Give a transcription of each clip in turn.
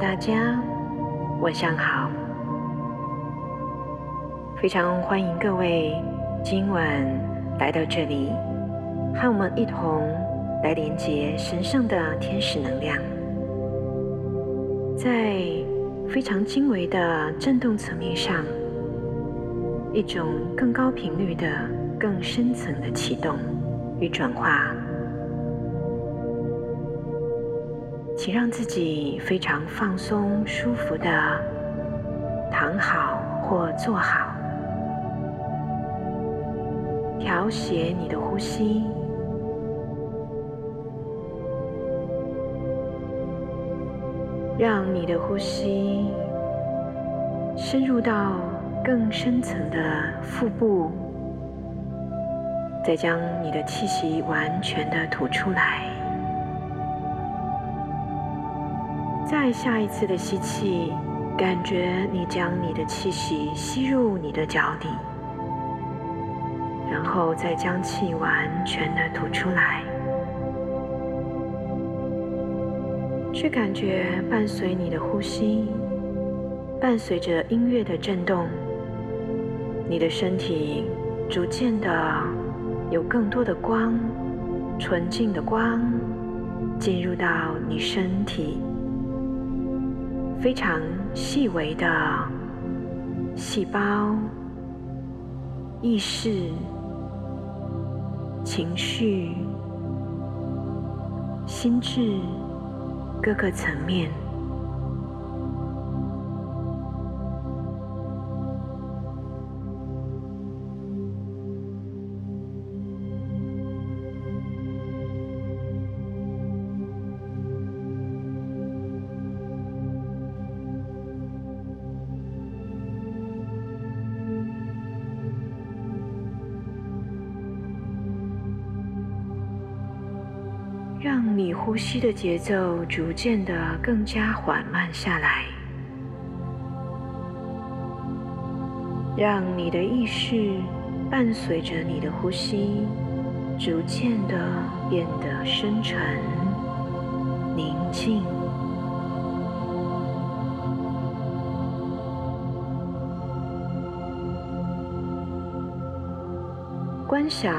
大家，晚上好！非常欢迎各位今晚来到这里，和我们一同来连接神圣的天使能量，在非常精微的振动层面上，一种更高频率的、更深层的启动与转化。请让自己非常放松、舒服的躺好或坐好，调节你的呼吸，让你的呼吸深入到更深层的腹部，再将你的气息完全的吐出来。再下一次的吸气，感觉你将你的气息吸入你的脚底，然后再将气完全的吐出来。去感觉伴随你的呼吸，伴随着音乐的震动，你的身体逐渐的有更多的光，纯净的光进入到你身体。非常细微的细胞、意识、情绪、心智各个层面。呼吸的节奏逐渐的更加缓慢下来，让你的意识伴随着你的呼吸，逐渐的变得深沉、宁静。观想，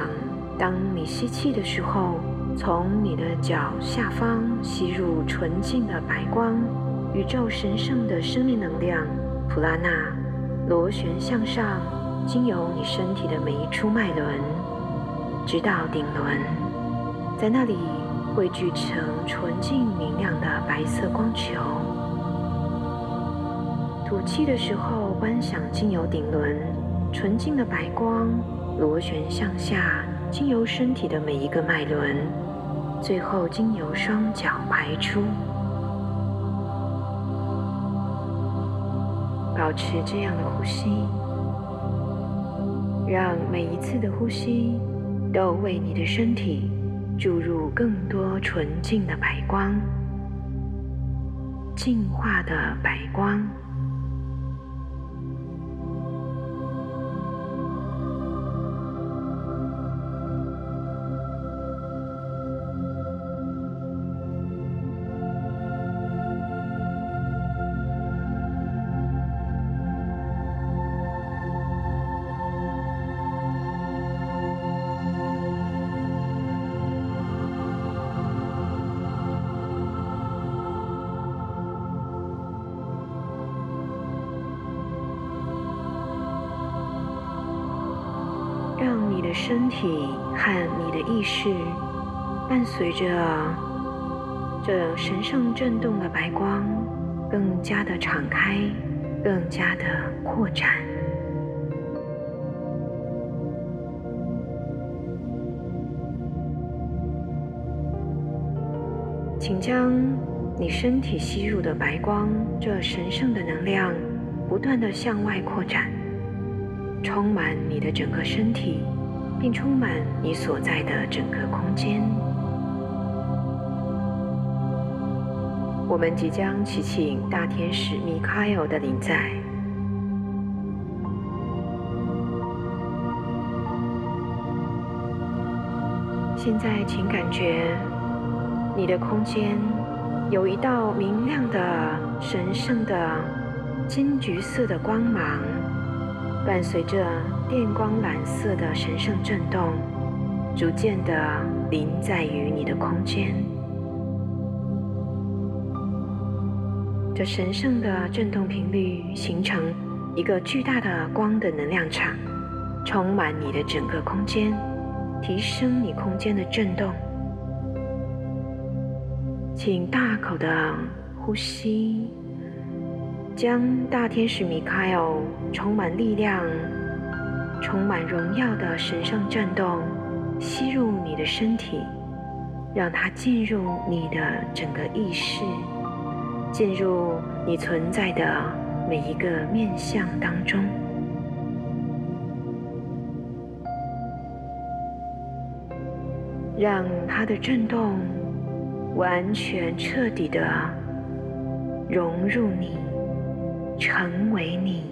当你吸气的时候。从你的脚下方吸入纯净的白光，宇宙神圣的生命能量普拉纳螺旋向上，经由你身体的每一处脉轮，直到顶轮，在那里汇聚成纯净明亮的白色光球。吐气的时候，观想经由顶轮纯净的白光螺旋向下。经由身体的每一个脉轮，最后经由双脚排出。保持这样的呼吸，让每一次的呼吸都为你的身体注入更多纯净的白光，净化的白光。是，伴随着这神圣震动的白光，更加的敞开，更加的扩展。请将你身体吸入的白光，这神圣的能量，不断的向外扩展，充满你的整个身体。并充满你所在的整个空间。我们即将祈请大天使米卡尔的临在。现在，请感觉你的空间有一道明亮的、神圣的金橘色的光芒，伴随着电光蓝色的神圣震动，逐渐的临在于你的空间。这神圣的震动频率形成一个巨大的光的能量场，充满你的整个空间，提升你空间的震动。请大口的呼吸，将大天使米开尔充满力量、充满荣耀的神圣震动吸入你的身体，让它进入你的整个意识，进入你存在的每一个面相当中，让它的震动。完全彻底的融入你，成为你。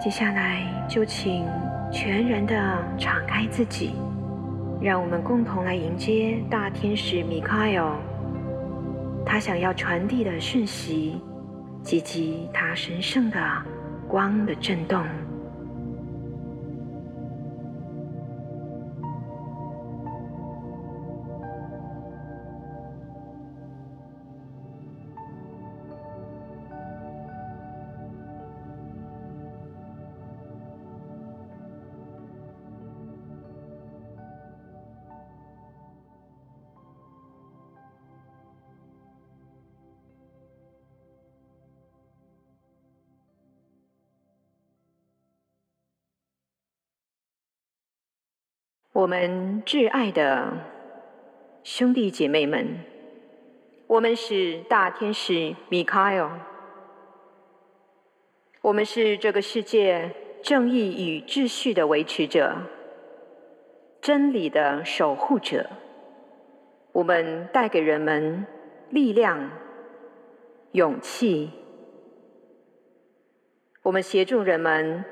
接下来就请全然的敞开自己，让我们共同来迎接大天使米卡尔。他想要传递的讯息，以及他神圣的光的震动。我们挚爱的兄弟姐妹们，我们是大天使米开尔，我们是这个世界正义与秩序的维持者，真理的守护者。我们带给人们力量、勇气，我们协助人们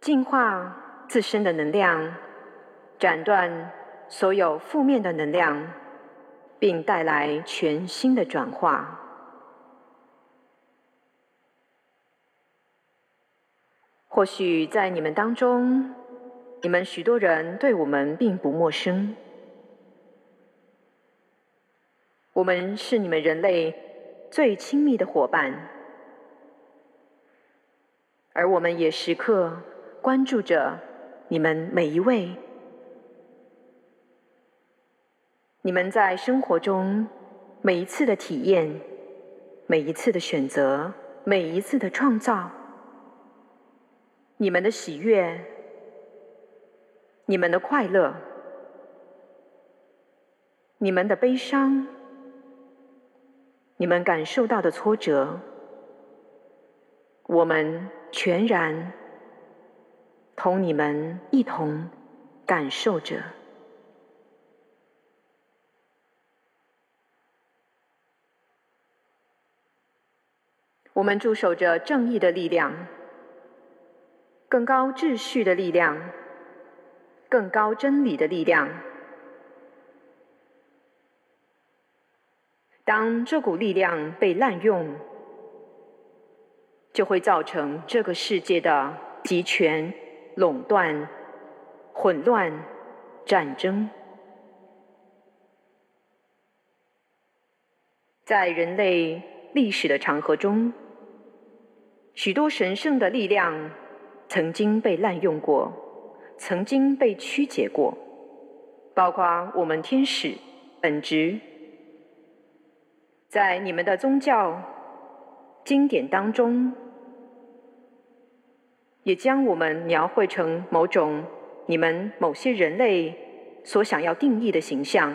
进化。自身的能量，斩断所有负面的能量，并带来全新的转化。或许在你们当中，你们许多人对我们并不陌生。我们是你们人类最亲密的伙伴，而我们也时刻关注着。你们每一位，你们在生活中每一次的体验、每一次的选择、每一次的创造，你们的喜悦、你们的快乐、你们的悲伤、你们感受到的挫折，我们全然。同你们一同感受着，我们驻守着正义的力量，更高秩序的力量，更高真理的力量。当这股力量被滥用，就会造成这个世界的集权。垄断、混乱、战争，在人类历史的长河中，许多神圣的力量曾经被滥用过，曾经被曲解过，包括我们天使本质，在你们的宗教经典当中。也将我们描绘成某种你们某些人类所想要定义的形象，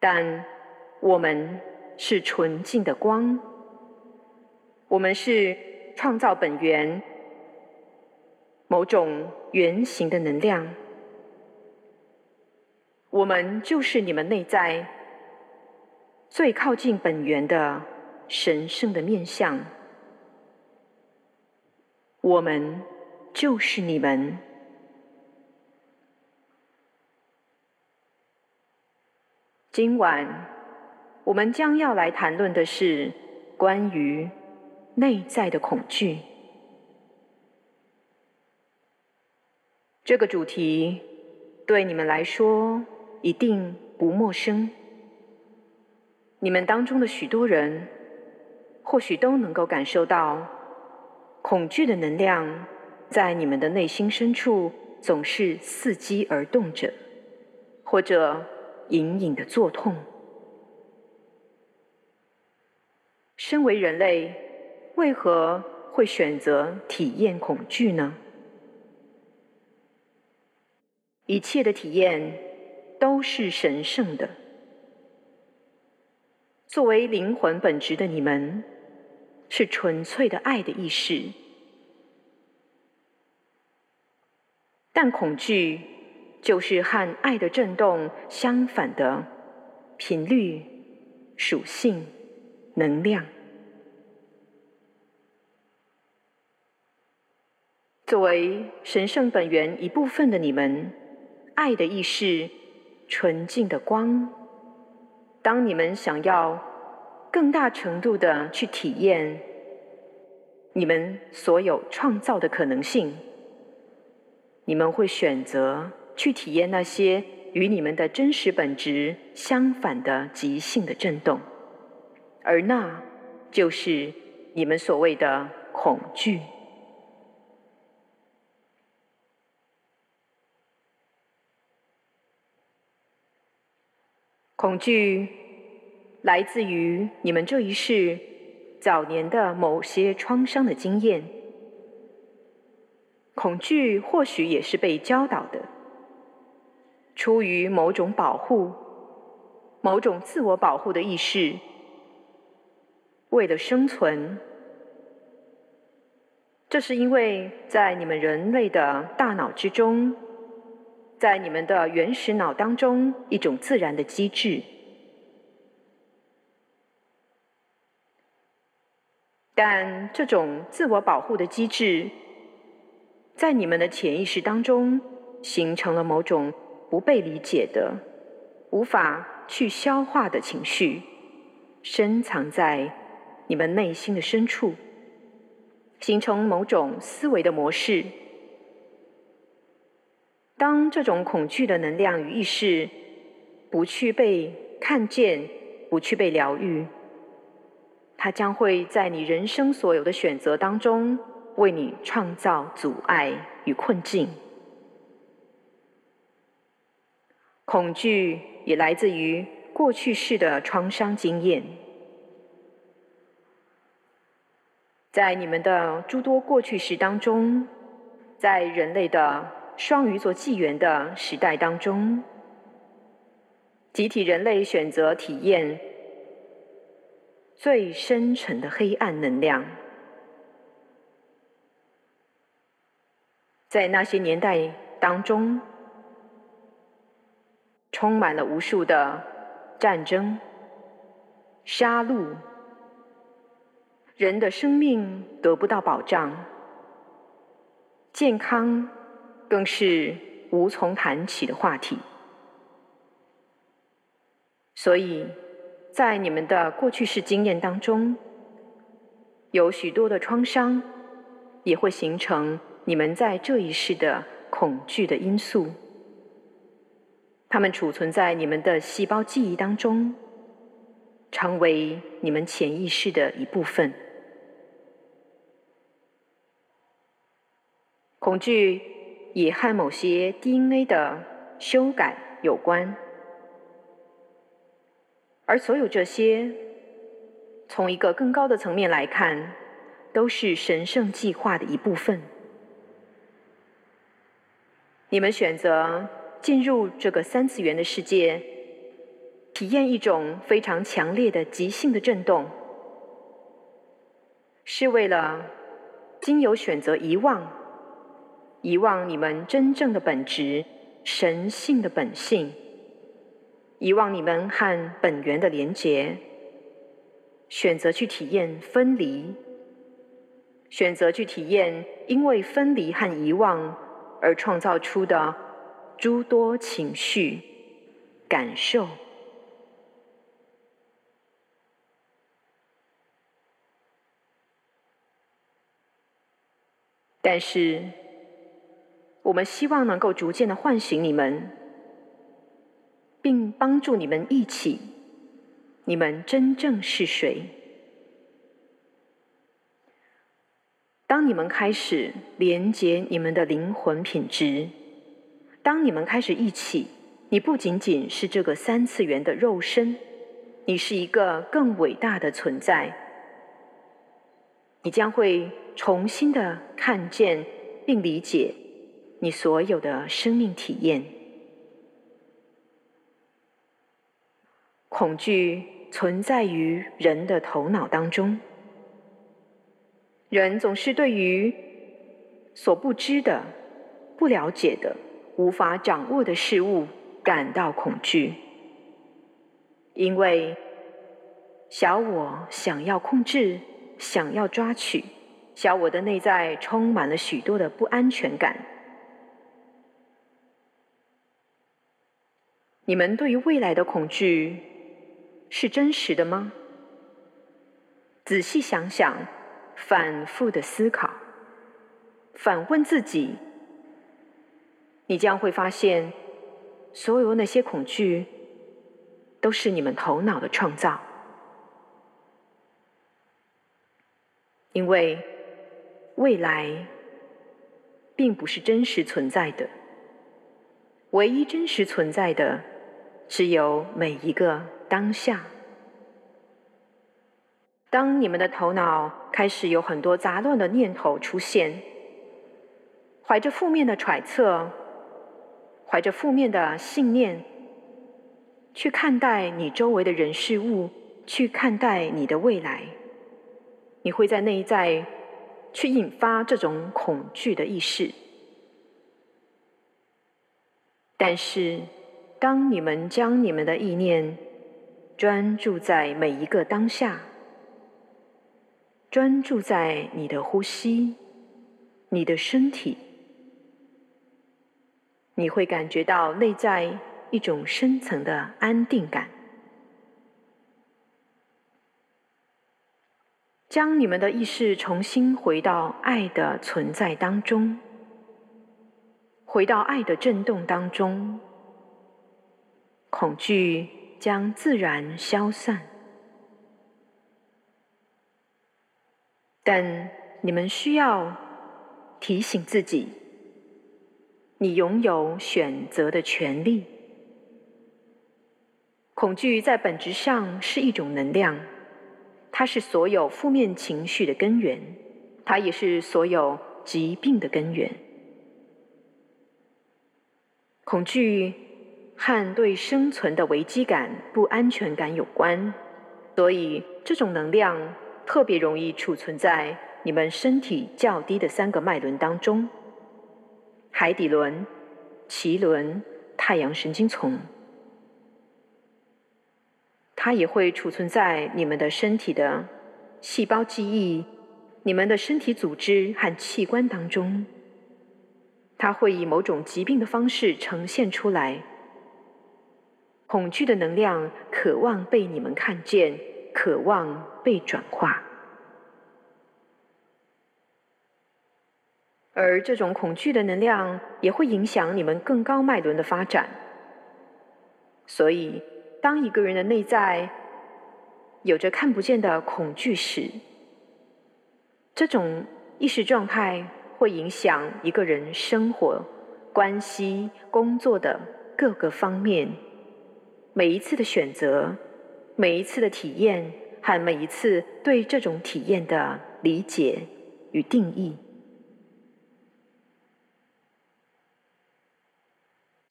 但我们是纯净的光，我们是创造本源某种圆形的能量，我们就是你们内在最靠近本源的神圣的面相。我们就是你们。今晚我们将要来谈论的是关于内在的恐惧。这个主题对你们来说一定不陌生。你们当中的许多人，或许都能够感受到恐惧的能量，在你们的内心深处总是伺机而动着，或者隐隐的作痛。身为人类，为何会选择体验恐惧呢？一切的体验都是神圣的。作为灵魂本质的你们，是纯粹的爱的意识，但恐惧就是和爱的震动相反的频率、属性、能量。作为神圣本源一部分的你们，爱的意识、纯净的光。当你们想要更大程度的去体验你们所有创造的可能性，你们会选择去体验那些与你们的真实本质相反的即兴的震动，而那就是你们所谓的恐惧。恐惧来自于你们这一世早年的某些创伤的经验。恐惧或许也是被教导的，出于某种保护、某种自我保护的意识，为了生存。这是因为在你们人类的大脑之中。在你们的原始脑当中，一种自然的机制，但这种自我保护的机制，在你们的潜意识当中形成了某种不被理解的、无法去消化的情绪，深藏在你们内心的深处，形成某种思维的模式。当这种恐惧的能量与意识不去被看见、不去被疗愈，它将会在你人生所有的选择当中为你创造阻碍与困境。恐惧也来自于过去式的创伤经验，在你们的诸多过去式当中，在人类的。双鱼座纪元的时代当中，集体人类选择体验最深沉的黑暗能量。在那些年代当中，充满了无数的战争、杀戮，人的生命得不到保障，健康。更是无从谈起的话题。所以，在你们的过去式经验当中，有许多的创伤，也会形成你们在这一世的恐惧的因素。它们储存在你们的细胞记忆当中，成为你们潜意识的一部分。恐惧。也和某些 DNA 的修改有关，而所有这些，从一个更高的层面来看，都是神圣计划的一部分。你们选择进入这个三次元的世界，体验一种非常强烈的即兴的震动，是为了经由选择遗忘。遗忘你们真正的本质、神性的本性，遗忘你们和本源的连结，选择去体验分离，选择去体验因为分离和遗忘而创造出的诸多情绪、感受。但是，我们希望能够逐渐的唤醒你们，并帮助你们一起你们真正是谁。当你们开始连接你们的灵魂品质，当你们开始一起，你不仅仅是这个三次元的肉身，你是一个更伟大的存在，你将会。重新的看见并理解你所有的生命体验。恐惧存在于人的头脑当中，人总是对于所不知的、不了解的、无法掌握的事物感到恐惧，因为小我想要控制，想要抓取。小我的内在充满了许多的不安全感。你们对于未来的恐惧是真实的吗？仔细想想，反复的思考，反问自己，你将会发现，所有那些恐惧都是你们头脑的创造，因为。未来并不是真实存在的，唯一真实存在的只有每一个当下。当你们的头脑开始有很多杂乱的念头出现，怀着负面的揣测，怀着负面的信念，去看待你周围的人事物，去看待你的未来，你会在内在。去引发这种恐惧的意识，但是当你们将你们的意念专注在每一个当下，专注在你的呼吸、你的身体，你会感觉到内在一种深层的安定感。将你们的意识重新回到爱的存在当中，回到爱的震动当中，恐惧将自然消散。但你们需要提醒自己：你拥有选择的权利。恐惧在本质上是一种能量。它是所有负面情绪的根源，它也是所有疾病的根源。恐惧和对生存的危机感、不安全感有关，所以这种能量特别容易储存在你们身体较低的三个脉轮当中：海底轮、脐轮、太阳神经丛。它也会储存在你们的身体的细胞记忆、你们的身体组织和器官当中。它会以某种疾病的方式呈现出来。恐惧的能量渴望被你们看见，渴望被转化。而这种恐惧的能量也会影响你们更高脉轮的发展。所以。当一个人的内在有着看不见的恐惧时，这种意识状态会影响一个人生活、关系、工作的各个方面。每一次的选择，每一次的体验，和每一次对这种体验的理解与定义。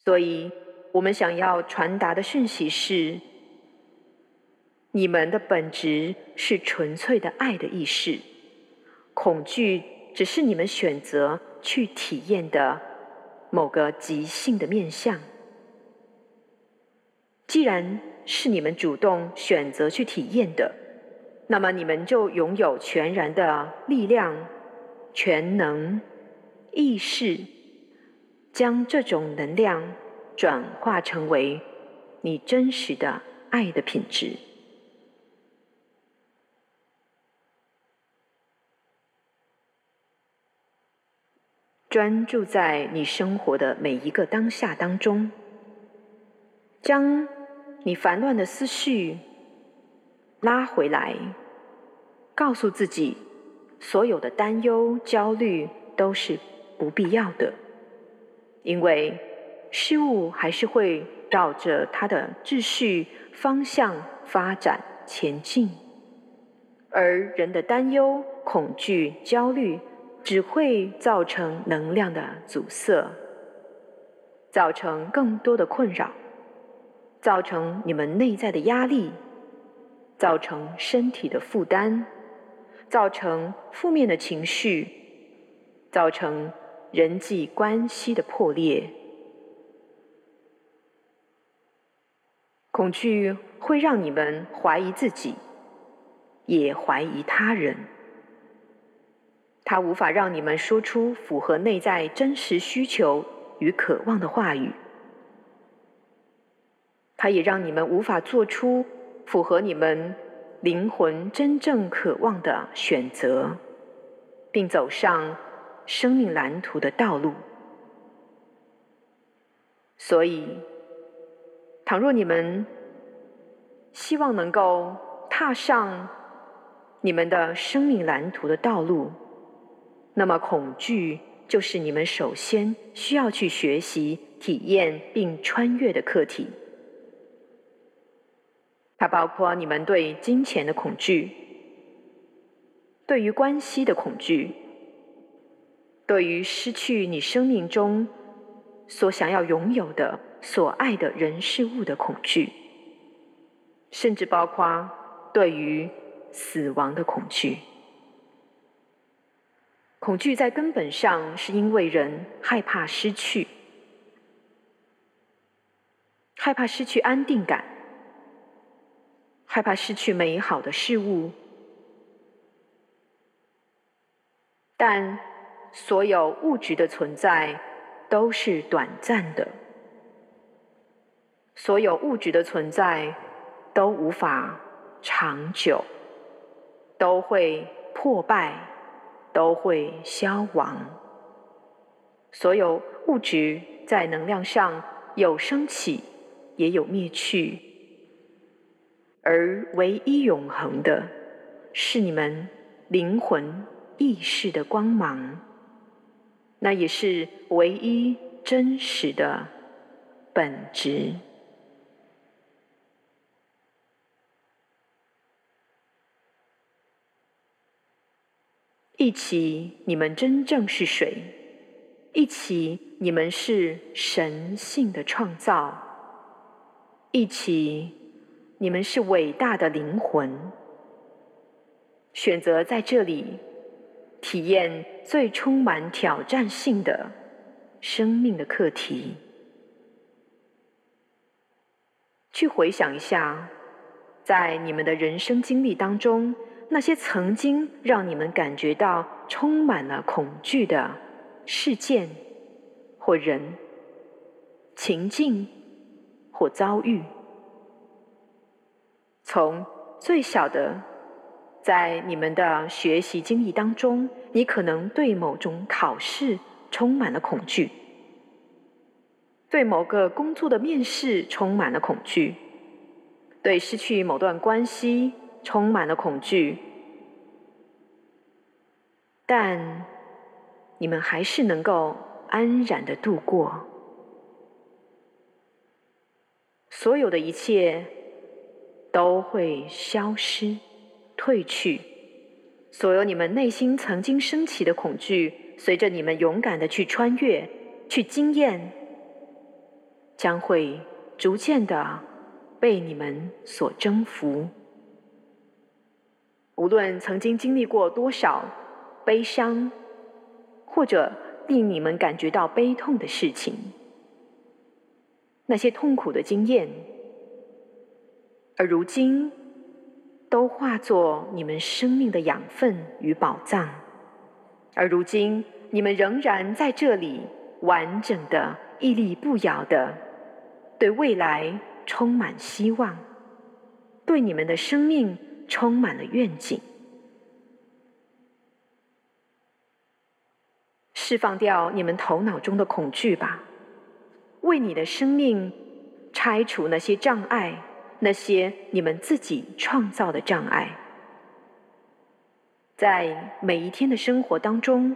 所以。我们想要传达的讯息是：你们的本质是纯粹的爱的意识，恐惧只是你们选择去体验的某个即兴的面相。既然是你们主动选择去体验的，那么你们就拥有全然的力量、全能、意识，将这种能量转化成为你真实的爱的品质。专注在你生活的每一个当下当中，将你烦乱的思绪拉回来，告诉自己，所有的担忧、焦虑都是不必要的，因为事物还是会照着它的秩序方向发展前进，而人的担忧、恐惧、焦虑。只会造成能量的阻塞，造成更多的困扰，造成你们内在的压力，造成身体的负担，造成负面的情绪，造成人际关系的破裂。恐惧会让你们怀疑自己，也怀疑他人。它无法让你们说出符合内在真实需求与渴望的话语，它也让你们无法做出符合你们灵魂真正渴望的选择，并走上生命蓝图的道路。所以，倘若你们希望能够踏上你们的生命蓝图的道路，那么，恐惧就是你们首先需要去学习、体验并穿越的课题。它包括你们对金钱的恐惧，对于关系的恐惧，对于失去你生命中所想要拥有的、所爱的人事物的恐惧，甚至包括对于死亡的恐惧。恐惧在根本上是因为人害怕失去，害怕失去安定感，害怕失去美好的事物。但所有物质的存在都是短暂的，所有物质的存在都无法长久，都会破败。都会消亡。所有物质在能量上有升起，也有灭去，而唯一永恒的，是你们灵魂意识的光芒，那也是唯一真实的本质。一起，你们真正是谁？一起，你们是神性的创造。一起，你们是伟大的灵魂。选择在这里体验最充满挑战性的生命的课题。去回想一下，在你们的人生经历当中。那些曾经让你们感觉到充满了恐惧的事件或人、情境或遭遇，从最小的，在你们的学习经历当中，你可能对某种考试充满了恐惧，对某个工作的面试充满了恐惧，对失去某段关系。充满了恐惧，但你们还是能够安然的度过。所有的一切都会消失、退去。所有你们内心曾经升起的恐惧，随着你们勇敢的去穿越、去经验，将会逐渐的被你们所征服。无论曾经经历过多少悲伤，或者令你们感觉到悲痛的事情，那些痛苦的经验而如今都化作你们生命的养分与宝藏。而如今你们仍然在这里，完整的、屹立不摇的，对未来充满希望，对你们的生命充满了愿景。释放掉你们头脑中的恐惧吧，为你的生命拆除那些障碍，那些你们自己创造的障碍。在每一天的生活当中，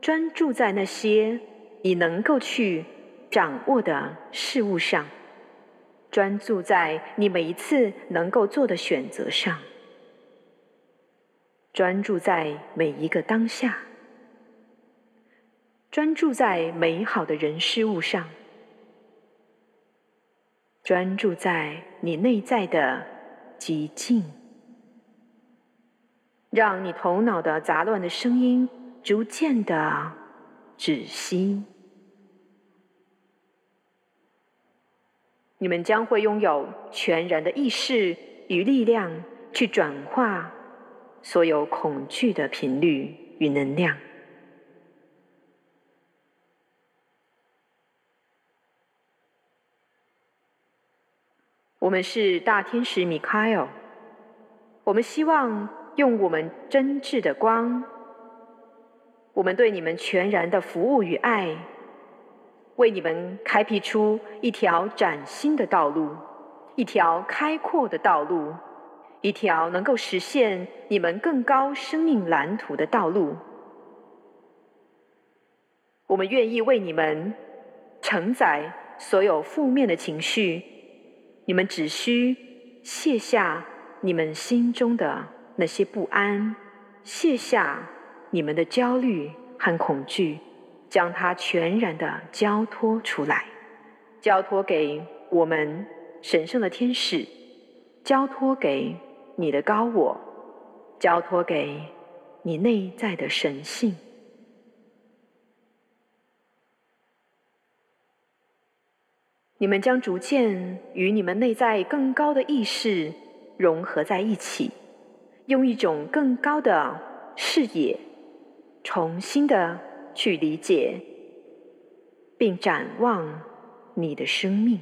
专注在那些你能够去掌握的事物上，专注在你每一次能够做的选择上，专注在每一个当下。专注在美好的人事物上，专注在你内在的极静，让你头脑的杂乱的声音逐渐的止息。你们将会拥有全然的意识与力量，去转化所有恐惧的频率与能量。我们是大天使米开尔，我们希望用我们真挚的光，我们对你们全然的服务与爱，为你们开辟出一条崭新的道路，一条开阔的道路，一条能够实现你们更高生命蓝图的道路。我们愿意为你们承载所有负面的情绪。你们只需卸下你们心中的那些不安，卸下你们的焦虑和恐惧，将它全然的交托出来，交托给我们神圣的天使，交托给你的高我，交托给你内在的神性。你们将逐渐与你们内在更高的意识融合在一起，用一种更高的视野，重新的去理解并展望你的生命。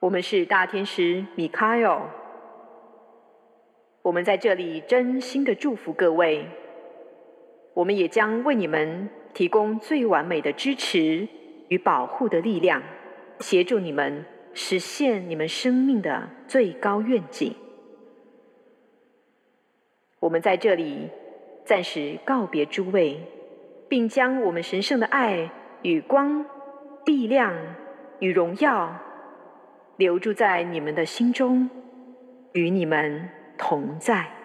我们是大天使米卡尔，我们在这里真心的祝福各位。我们也将为你们提供最完美的支持与保护的力量，协助你们实现你们生命的最高愿景。我们在这里暂时告别诸位，并将我们神圣的爱与光、力量与荣耀留住在你们的心中，与你们同在。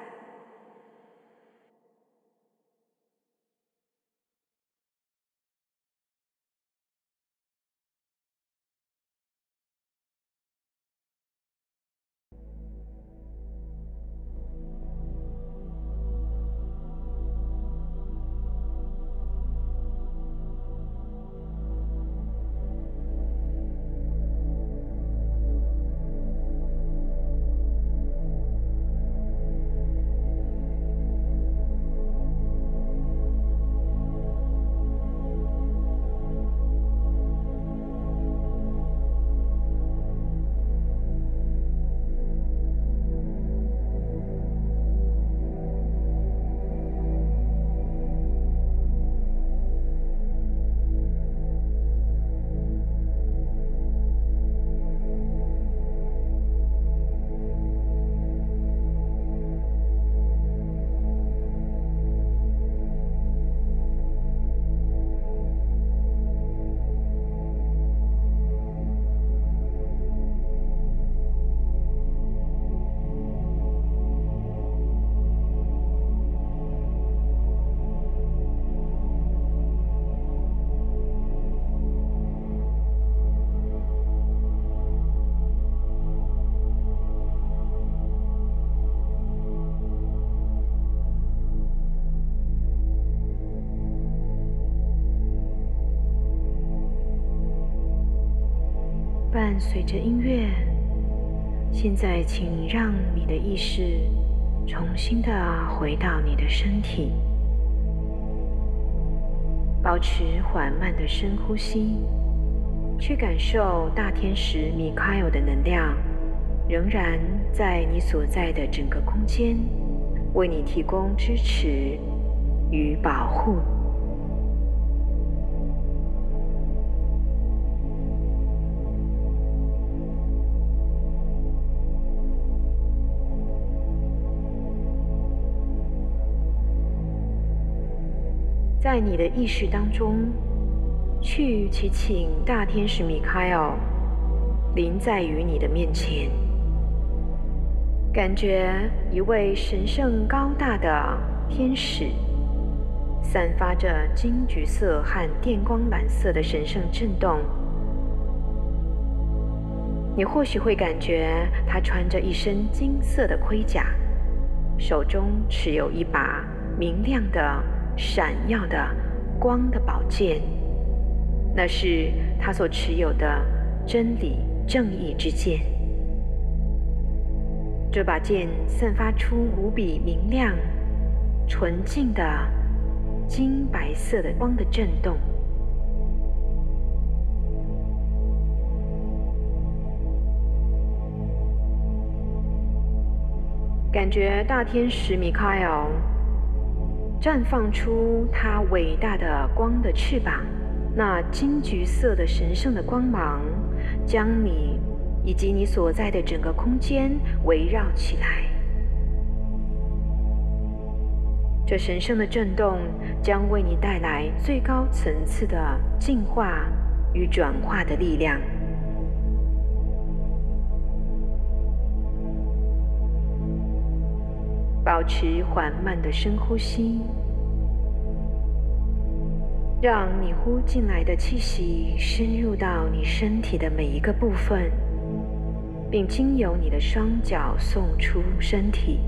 随着音乐，现在请让你的意识重新的回到你的身体，保持缓慢的深呼吸，去感受大天使米开尔的能量仍然在你所在的整个空间为你提供支持与保护。在你的意识当中，去祈请大天使米开尔临在于你的面前，感觉一位神圣高大的天使，散发着金橘色和电光蓝色的神圣震动。你或许会感觉他穿着一身金色的盔甲，手中持有一把明亮的。闪耀的光的宝剑，那是他所持有的真理正义之剑。这把剑散发出无比明亮、纯净的金白色的光的震动，感觉大天使米开尔。绽放出它伟大的光的翅膀，那金橘色的神圣的光芒，将你以及你所在的整个空间围绕起来。这神圣的震动将为你带来最高层次的进化与转化的力量。保持缓慢的深呼吸，让你呼进来的气息深入到你身体的每一个部分，并经由你的双脚送出身体。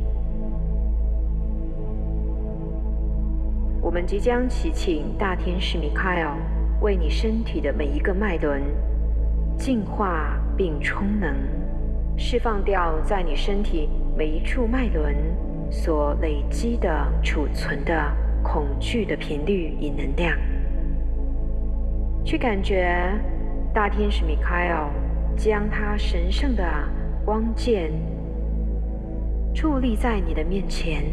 我们即将祈请大天使米开尔为你身体的每一个脉轮净化并充能，释放掉在你身体每一处脉轮。所累积的、储存的恐惧的频率与能量，去感觉大天使米开尔将他神圣的光剑矗立在你的面前，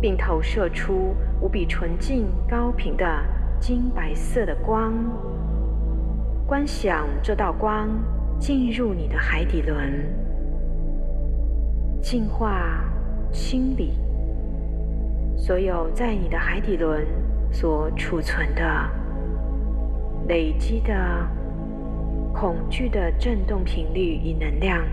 并投射出无比纯净、高频的金白色的光。观想这道光进入你的海底轮，净化。清理所有在你的海底轮所储存的、累积的恐惧的振动频率与能量。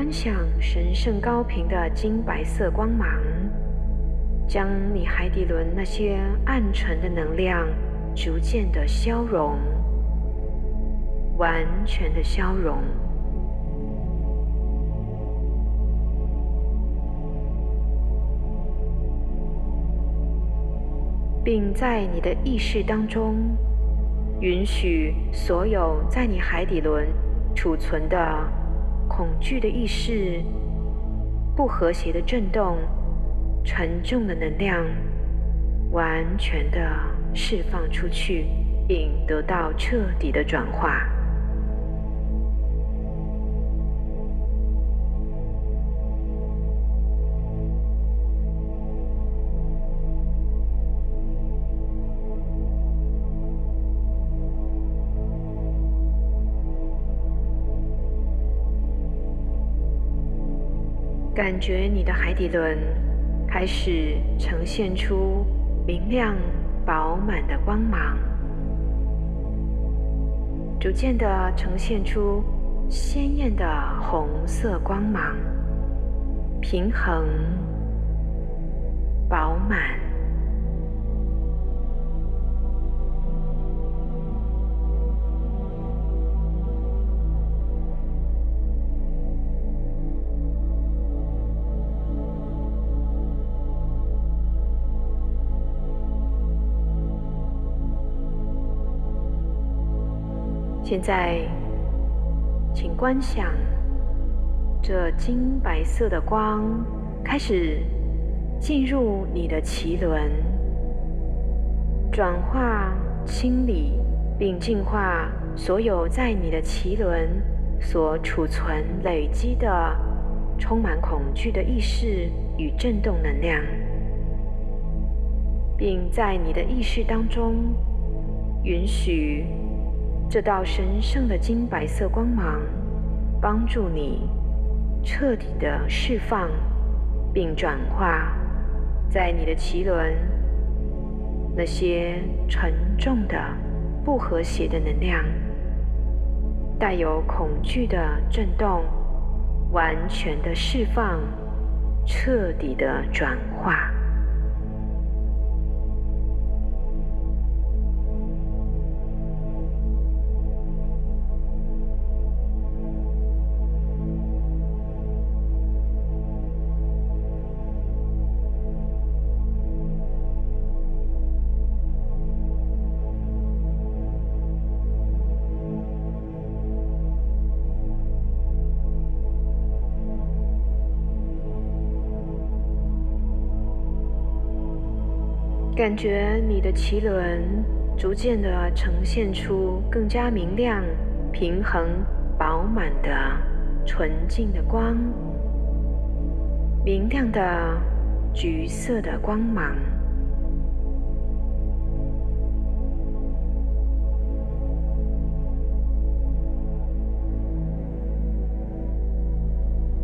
观想神圣高频的金白色光芒，将你海底轮那些暗沉的能量逐渐的消融，完全的消融，并在你的意识当中，允许所有在你海底轮储存的。恐惧的意识，不和谐的震动，沉重的能量，完全的释放出去，并得到彻底的转化。感觉你的海底轮开始呈现出明亮饱满的光芒，逐渐的呈现出鲜艳的红色光芒，平衡、饱满，现在，请观想这金白色的光开始进入你的脐轮，转化、清理并净化所有在你的脐轮所储存、累积的充满恐惧的意识与震动能量，并在你的意识当中允许。这道神圣的金白色光芒，帮助你彻底的释放并转化，在你的脐轮那些沉重的、不和谐的能量，带有恐惧的震动，完全的释放，彻底的转化。感觉你的脐轮逐渐的呈现出更加明亮、平衡、饱满的纯净的光，明亮的橘色的光芒。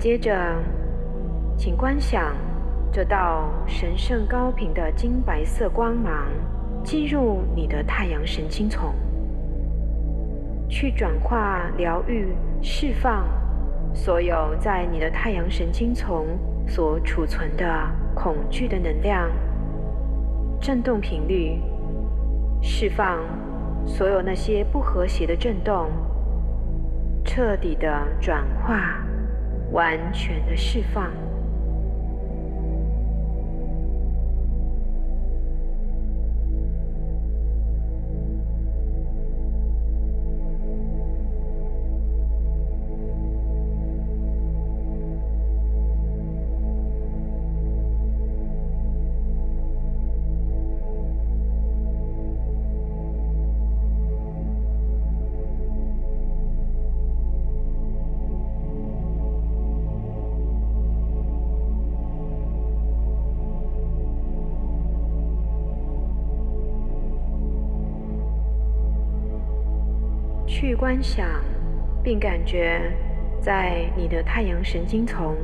接着，请观想。这道神圣高频的金白色光芒进入你的太阳神经丛，去转化、疗愈、释放所有在你的太阳神经丛所储存的恐惧的能量、振动频率，释放所有那些不和谐的震动，彻底的转化，完全的释放。观想，并感觉在你的太阳神经丛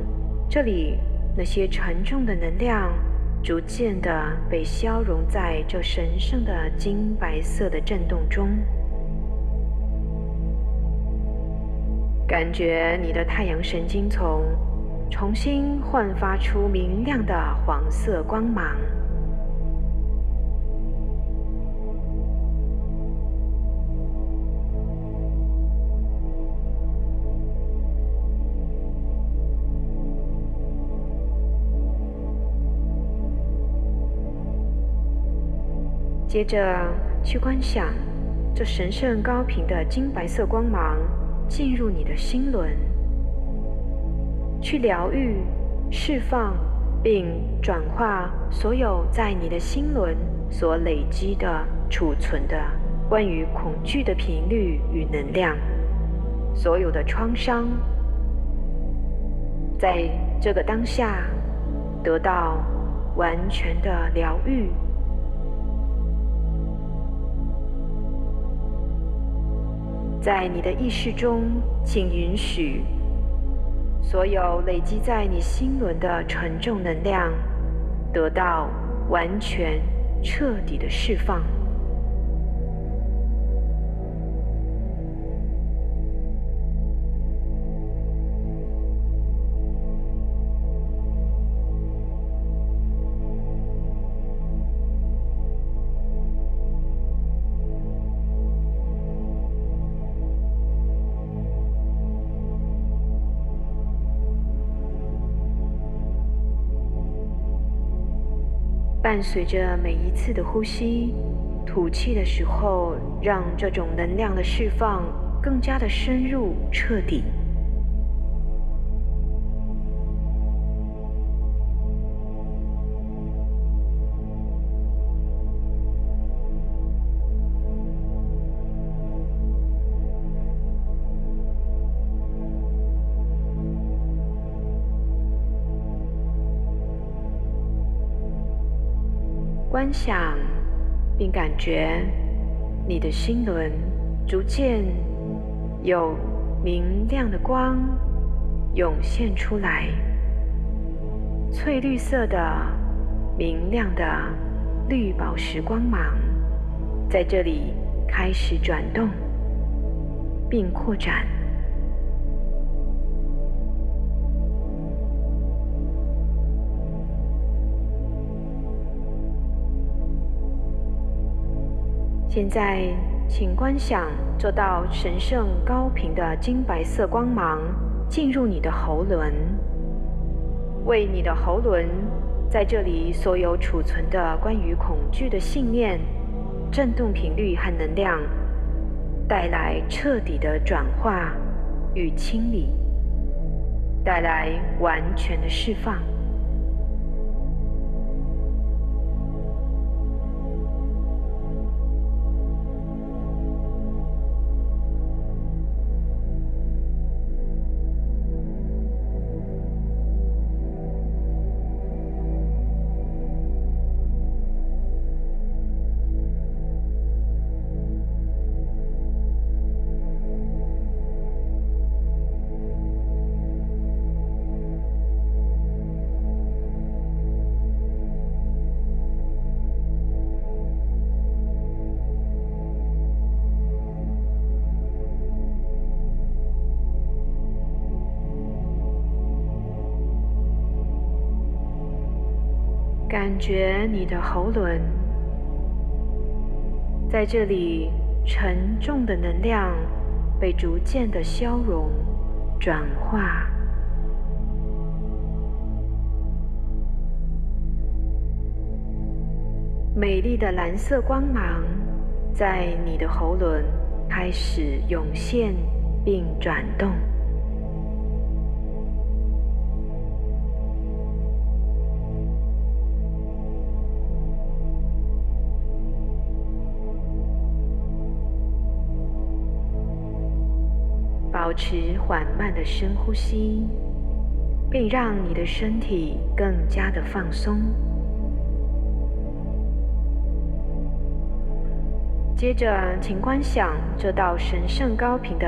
这里，那些沉重的能量逐渐的被消融在这神圣的金白色的震动中。感觉你的太阳神经丛重新焕发出明亮的黄色光芒。接着去观想，这神圣高频的金白色光芒进入你的心轮，去疗愈、释放并转化所有在你的心轮所累积的、储存的关于恐惧的频率与能量，所有的创伤，在这个当下得到完全的疗愈。在你的意识中，请允许所有累积在你心轮的沉重能量得到完全、彻底的释放。伴随着每一次的呼吸，吐气的时候，让这种能量的释放更加的深入彻底。观想，并感觉你的心轮逐渐有明亮的光涌现出来，翠绿色的明亮的绿宝石光芒在这里开始转动并扩展。现在，请观想这道神圣高频的金白色光芒进入你的喉轮，为你的喉轮在这里所有储存的关于恐惧的信念、振动频率和能量带来彻底的转化与清理，带来完全的释放。觉你的喉轮在这里，沉重的能量被逐渐的消融、转化。美丽的蓝色光芒在你的喉轮开始涌现并转动。保持缓慢的深呼吸，并让你的身体更加的放松。接着，请观想这道神圣高频的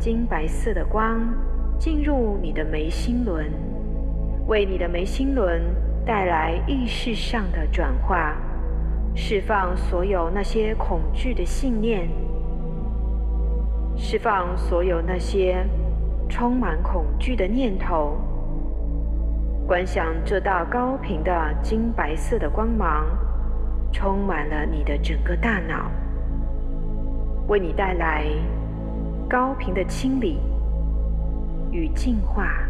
金白色的光进入你的眉心轮，为你的眉心轮带来意识上的转化，释放所有那些恐惧的信念。释放所有那些充满恐惧的念头，观想这道高频的金白色的光芒充满了你的整个大脑，为你带来高频的清理与净化。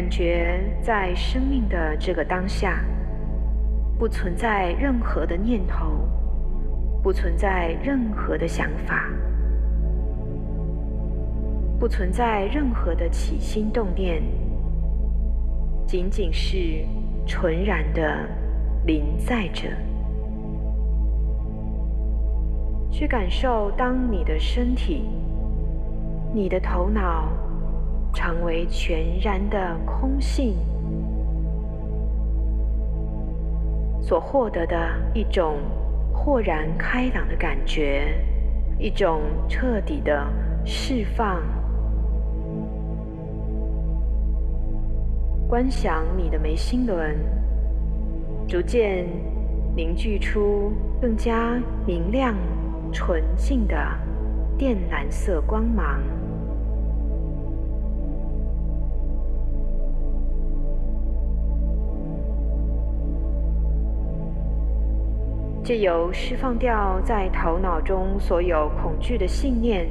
感觉在生命的这个当下，不存在任何的念头，不存在任何的想法，不存在任何的起心动念，仅仅是纯然的临在着。去感受，当你的身体、你的头脑。成为全然的空性，所获得的一种豁然开朗的感觉，一种彻底的释放。观想你的眉心轮逐渐凝聚出更加明亮、纯净的靛蓝色光芒。借由释放掉在头脑中所有恐惧的信念、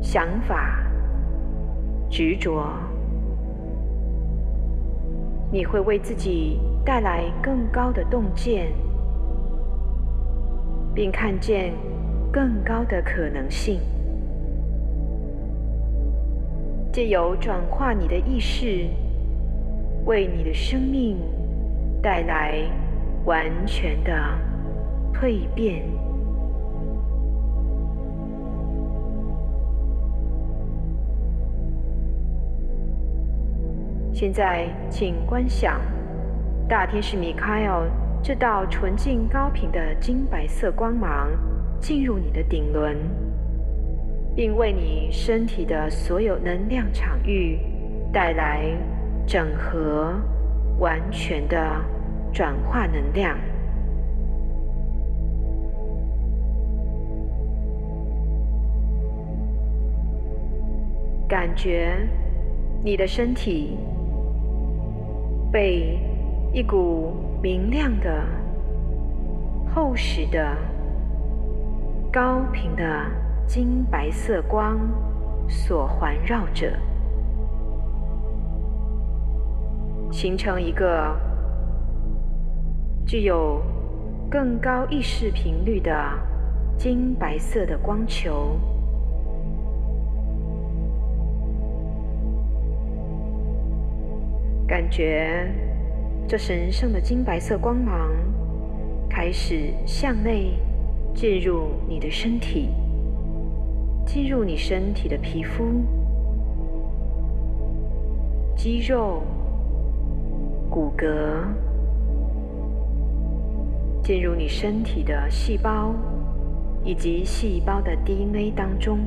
想法、执着，你会为自己带来更高的洞见，并看见更高的可能性。借由转化你的意识，为你的生命带来完全的蜕变。现在，请观想大天使米开尔这道纯净高频的金白色光芒进入你的顶轮。并为你身体的所有能量场域带来整合、完全的转化能量。感觉你的身体被一股明亮的、厚实的、高频的。金白色光所环绕着，形成一个具有更高意识频率的金白色的光球。感觉这神圣的金白色光芒开始向内进入你的身体。进入你身体的皮肤、肌肉、骨骼，进入你身体的细胞以及细胞的 DNA 当中。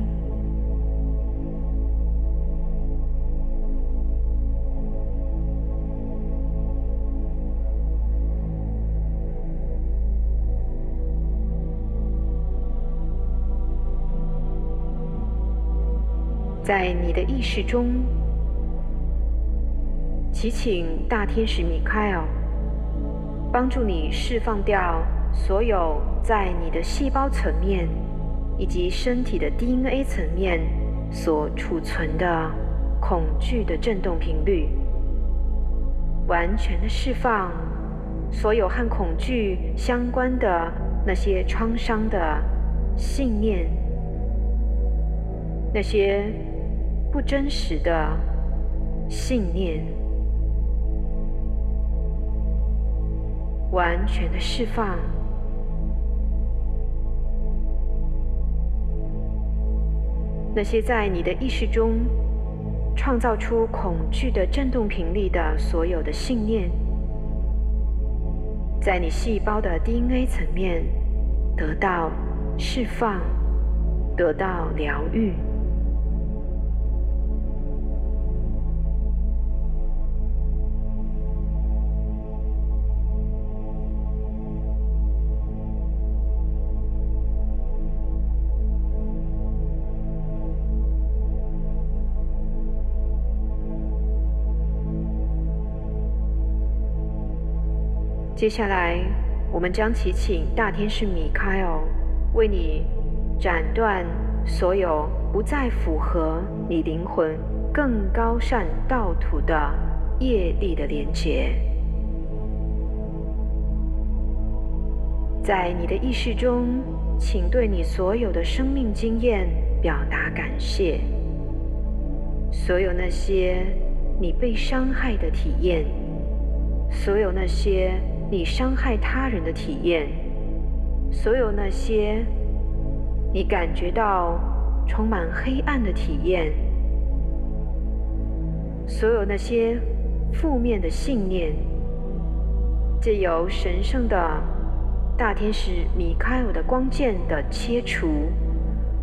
在你的意识中，祈请大天使米开尔帮助你释放掉所有在你的细胞层面以及身体的 DNA 层面所储存的恐惧的振动频率，完全的释放所有和恐惧相关的那些创伤的信念，那些。不真实的信念，完全的释放那些在你的意识中创造出恐惧的振动频率的所有的信念，在你细胞的 DNA 层面得到释放，得到疗愈。接下来，我们将祈请大天使米开尔为你斩断所有不再符合你灵魂更高善道途的业力的连结。在你的意识中，请对你所有的生命经验表达感谢。所有那些你被伤害的体验，所有那些。你伤害他人的体验，所有那些你感觉到充满黑暗的体验，所有那些负面的信念，借由神圣的大天使米开尔的光剑的切除，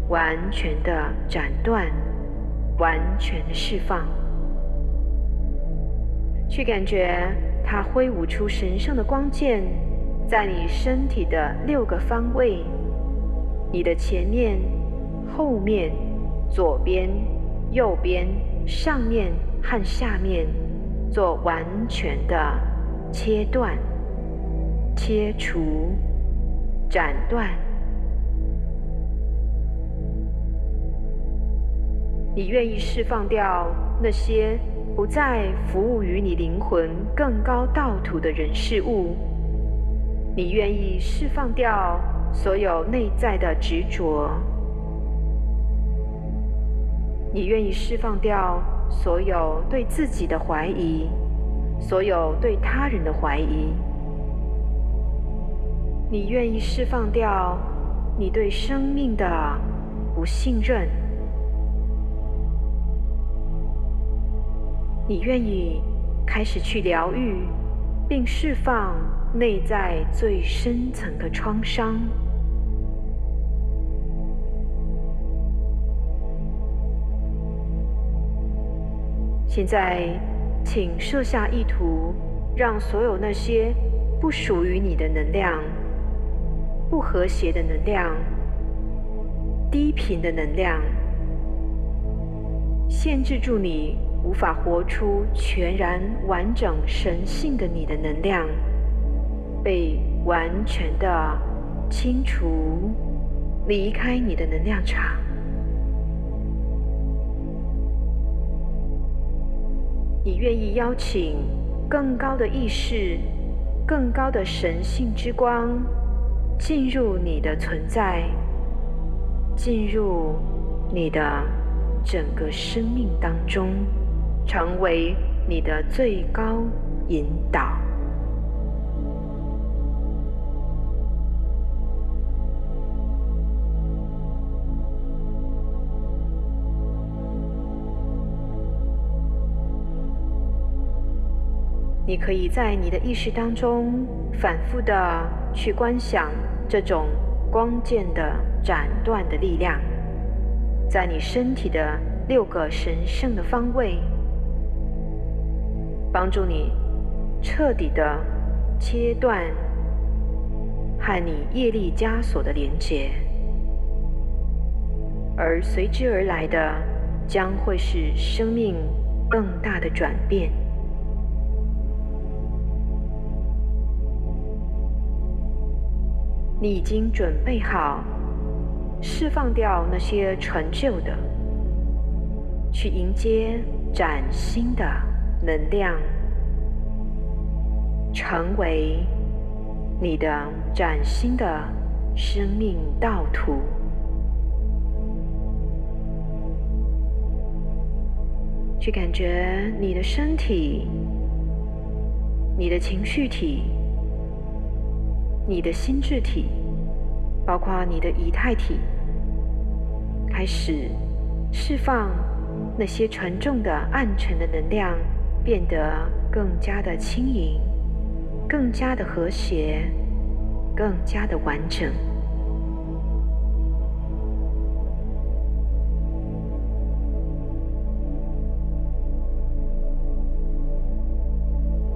完全的斩断，完全的释放，去感觉。他挥舞出神圣的光剑，在你身体的六个方位：你的前面、后面、左边、右边、上面和下面，做完全的切断、切除、斩断。你愿意释放掉那些不再服务于你灵魂更高道途的人事物？你愿意释放掉所有内在的执着？你愿意释放掉所有对自己的怀疑，所有对他人的怀疑？你愿意释放掉你对生命的不信任？你愿意开始去疗愈，并释放内在最深层的创伤。现在，请设下意图，让所有那些不属于你的能量、不和谐的能量、低频的能量，限制住你。无法活出全然完整神性的你的能量，被完全的清除，离开你的能量场。你愿意邀请更高的意识、更高的神性之光进入你的存在，进入你的整个生命当中。成为你的最高引导。你可以在你的意识当中反复的去观想这种光剑的斩断的力量，在你身体的六个神圣的方位。帮助你彻底的切断和你业力枷锁的连接，而随之而来的将会是生命更大的转变。你已经准备好释放掉那些陈旧的，去迎接崭新的。能量成为你的崭新的生命道途，去感觉你的身体、你的情绪体、你的心智体，包括你的仪态体，开始释放那些沉重的暗沉的能量。变得更加的轻盈，更加的和谐，更加的完整。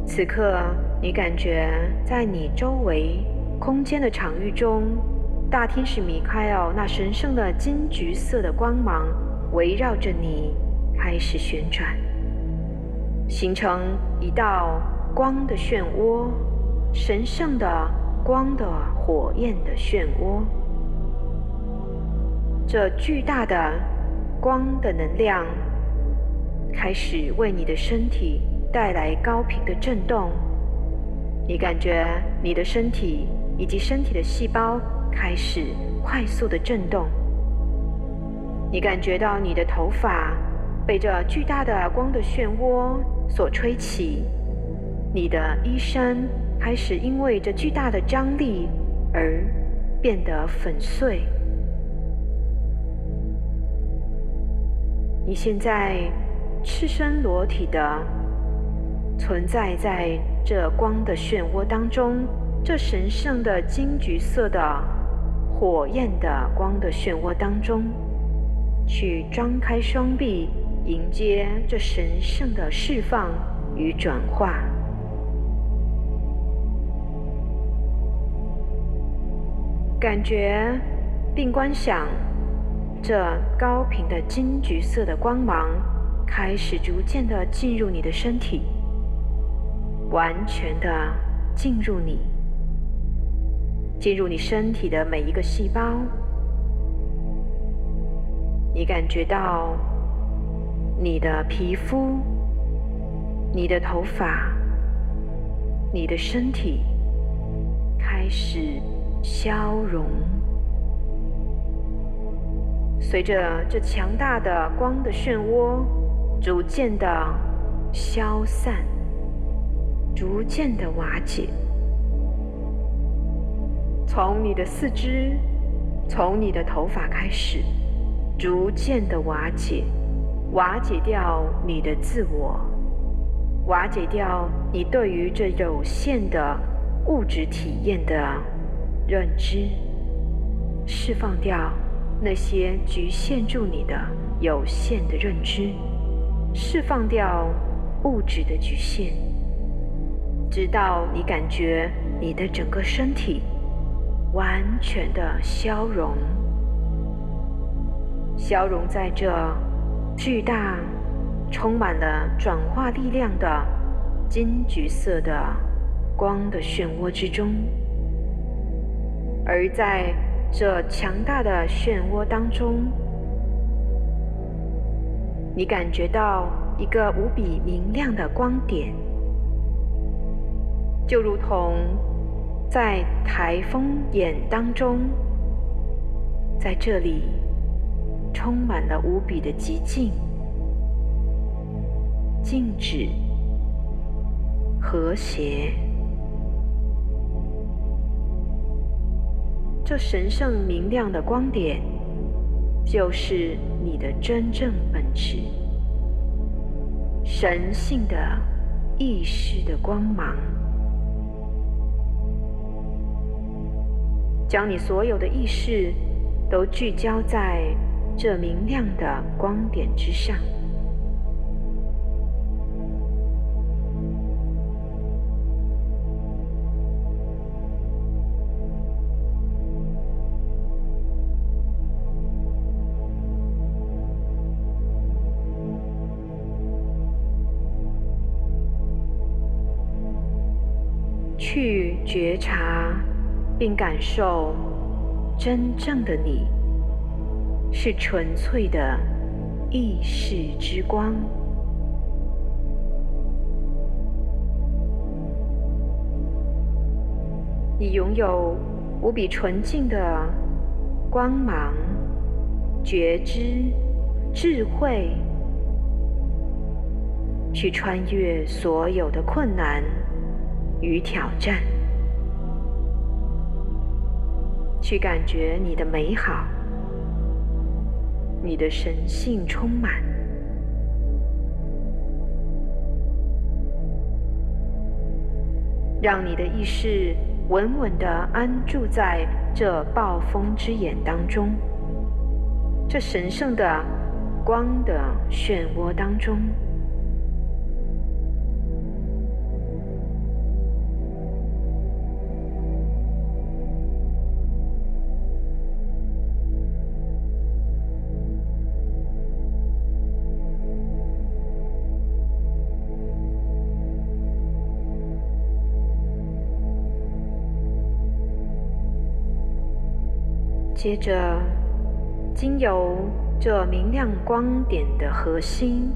此刻，你感觉在你周围空间的场域中，大天使米开尔那神圣的金橘色的光芒围绕着你开始旋转。形成一道光的漩涡，神圣的光的火焰的漩涡。这巨大的光的能量开始为你的身体带来高频的震动。你感觉你的身体以及身体的细胞开始快速的震动。你感觉到你的头发被这巨大的光的漩涡。所吹起，你的衣衫开始因为这巨大的张力而变得粉碎。你现在赤身裸体的存在在这光的漩涡当中，这神圣的金橘色的火焰的光的漩涡当中，去张开双臂。迎接这神圣的释放与转化，感觉并观想这高频的金橘色的光芒开始逐渐的进入你的身体，完全的进入你，进入你身体的每一个细胞。你感觉到你的皮肤、你的头发、你的身体开始消融，随着这强大的光的漩涡逐渐的消散，逐渐的瓦解，从你的四肢，从你的头发开始。逐渐的瓦解，瓦解掉你的自我，瓦解掉你对于这有限的物质体验的认知，释放掉那些局限住你的有限的认知，释放掉物质的局限，直到你感觉你的整个身体完全的消融。消融在这巨大、充满了转化力量的金橘色的光的漩涡之中，而在这强大的漩涡当中，你感觉到一个无比明亮的光点，就如同在台风眼当中，在这里。充满了无比的寂静、静止、和谐。这神圣明亮的光点，就是你的真正本质——神性的意识的光芒，将你所有的意识都聚焦在。这明亮的光点之上，去觉察并感受真正的你。是纯粹的意识之光，你拥有无比纯净的光芒、觉知、智慧，去穿越所有的困难与挑战，去感觉你的美好。你的神性充满，让你的意识稳稳地安住在这暴风之眼当中，这神圣的光的漩涡当中。接着，经由这明亮光点的核心，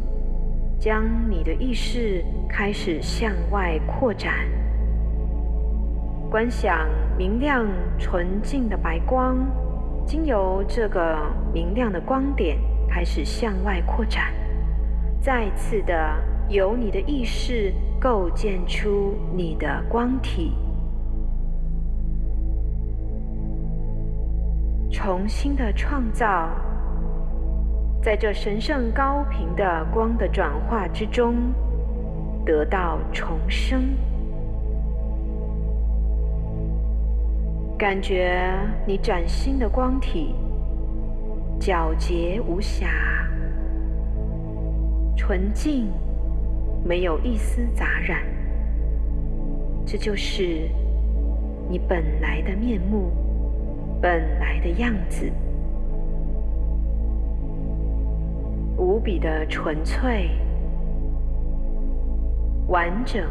将你的意识开始向外扩展，观想明亮纯净的白光，经由这个明亮的光点开始向外扩展，再次的由你的意识构建出你的光体。重新的创造，在这神圣高频的光的转化之中，得到重生。感觉你崭新的光体，皎洁无瑕，纯净，没有一丝杂染。这就是你本来的面目。本来的样子，无比的纯粹、完整、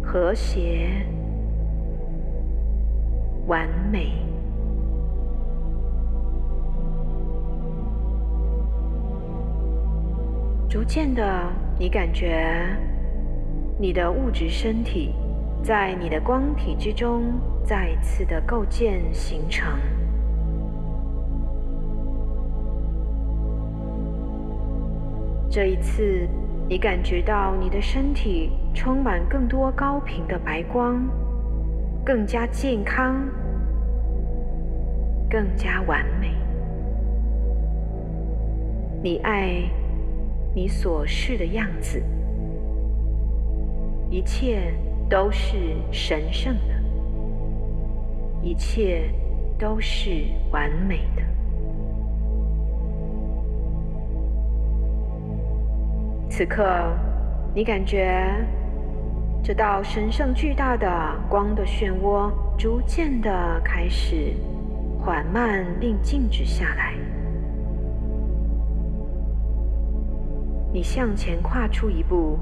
和谐、完美。逐渐的，你感觉你的物质身体在你的光体之中再次的构建形成。这一次，你感觉到你的身体充满更多高频的白光，更加健康，更加完美。你爱。你所示的样子，一切都是神圣的，一切都是完美的。此刻，你感觉这道神圣巨大的光的漩涡逐渐的开始缓慢并静止下来。你向前跨出一步，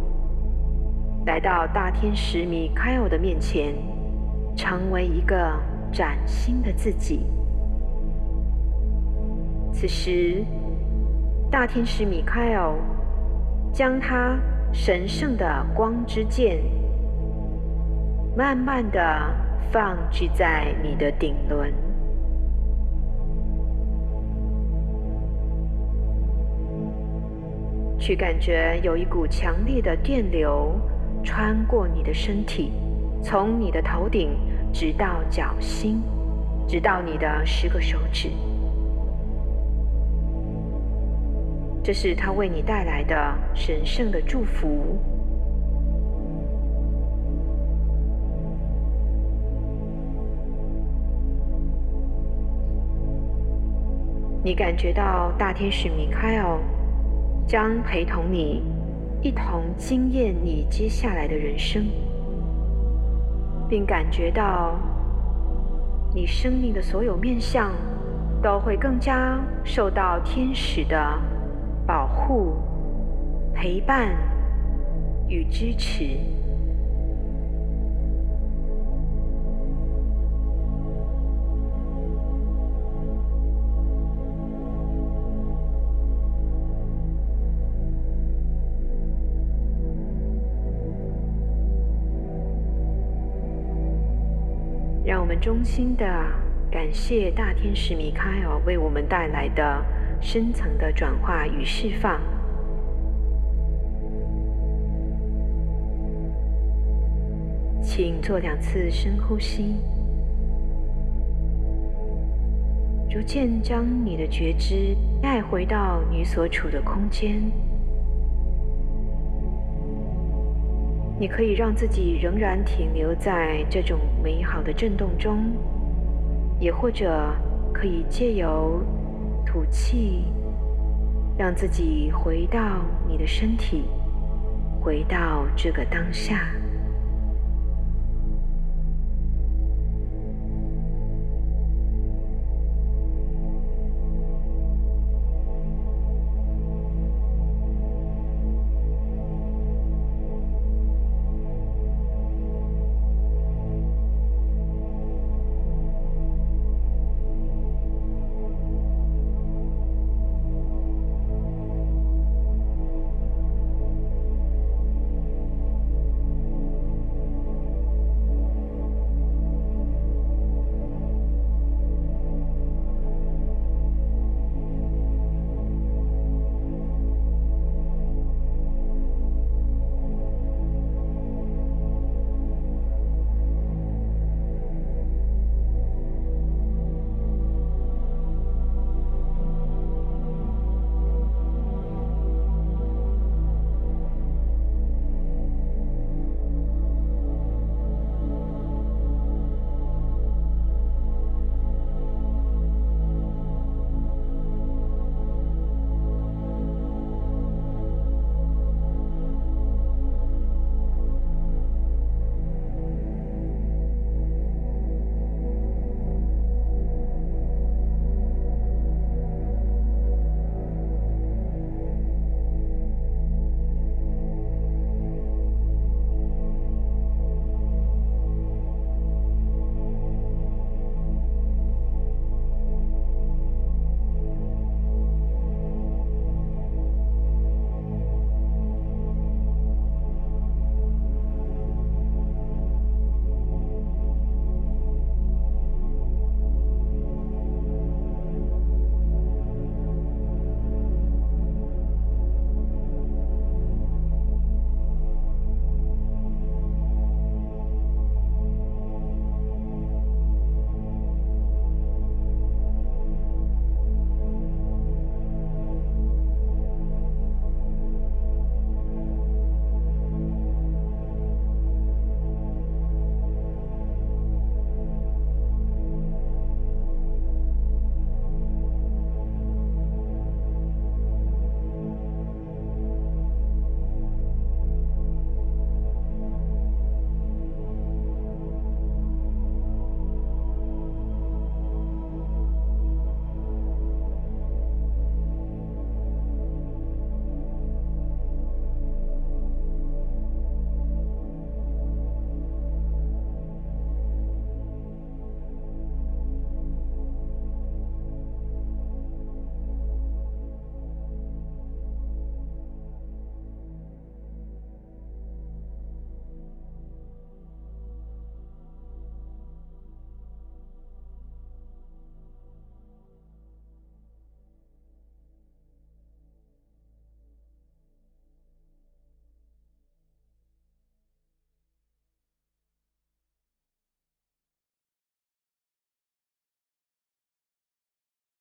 来到大天使米开尔的面前，成为一个崭新的自己。此时，大天使米开尔将他神圣的光之剑，慢慢的放置在你的顶轮。去感觉有一股强烈的电流穿过你的身体，从你的头顶直到脚心，直到你的十个手指。这是他为你带来的神圣的祝福。你感觉到大天使米开尔。将陪同你一同惊艳你接下来的人生，并感觉到你生命的所有面相都会更加受到天使的保护、陪伴与支持。们衷心的感谢大天使米开尔为我们带来的深层的转化与释放。请做两次深呼吸，逐渐将你的觉知带回到你所处的空间。你可以让自己仍然停留在这种美好的震动中，也或者可以借由吐气，让自己回到你的身体，回到这个当下。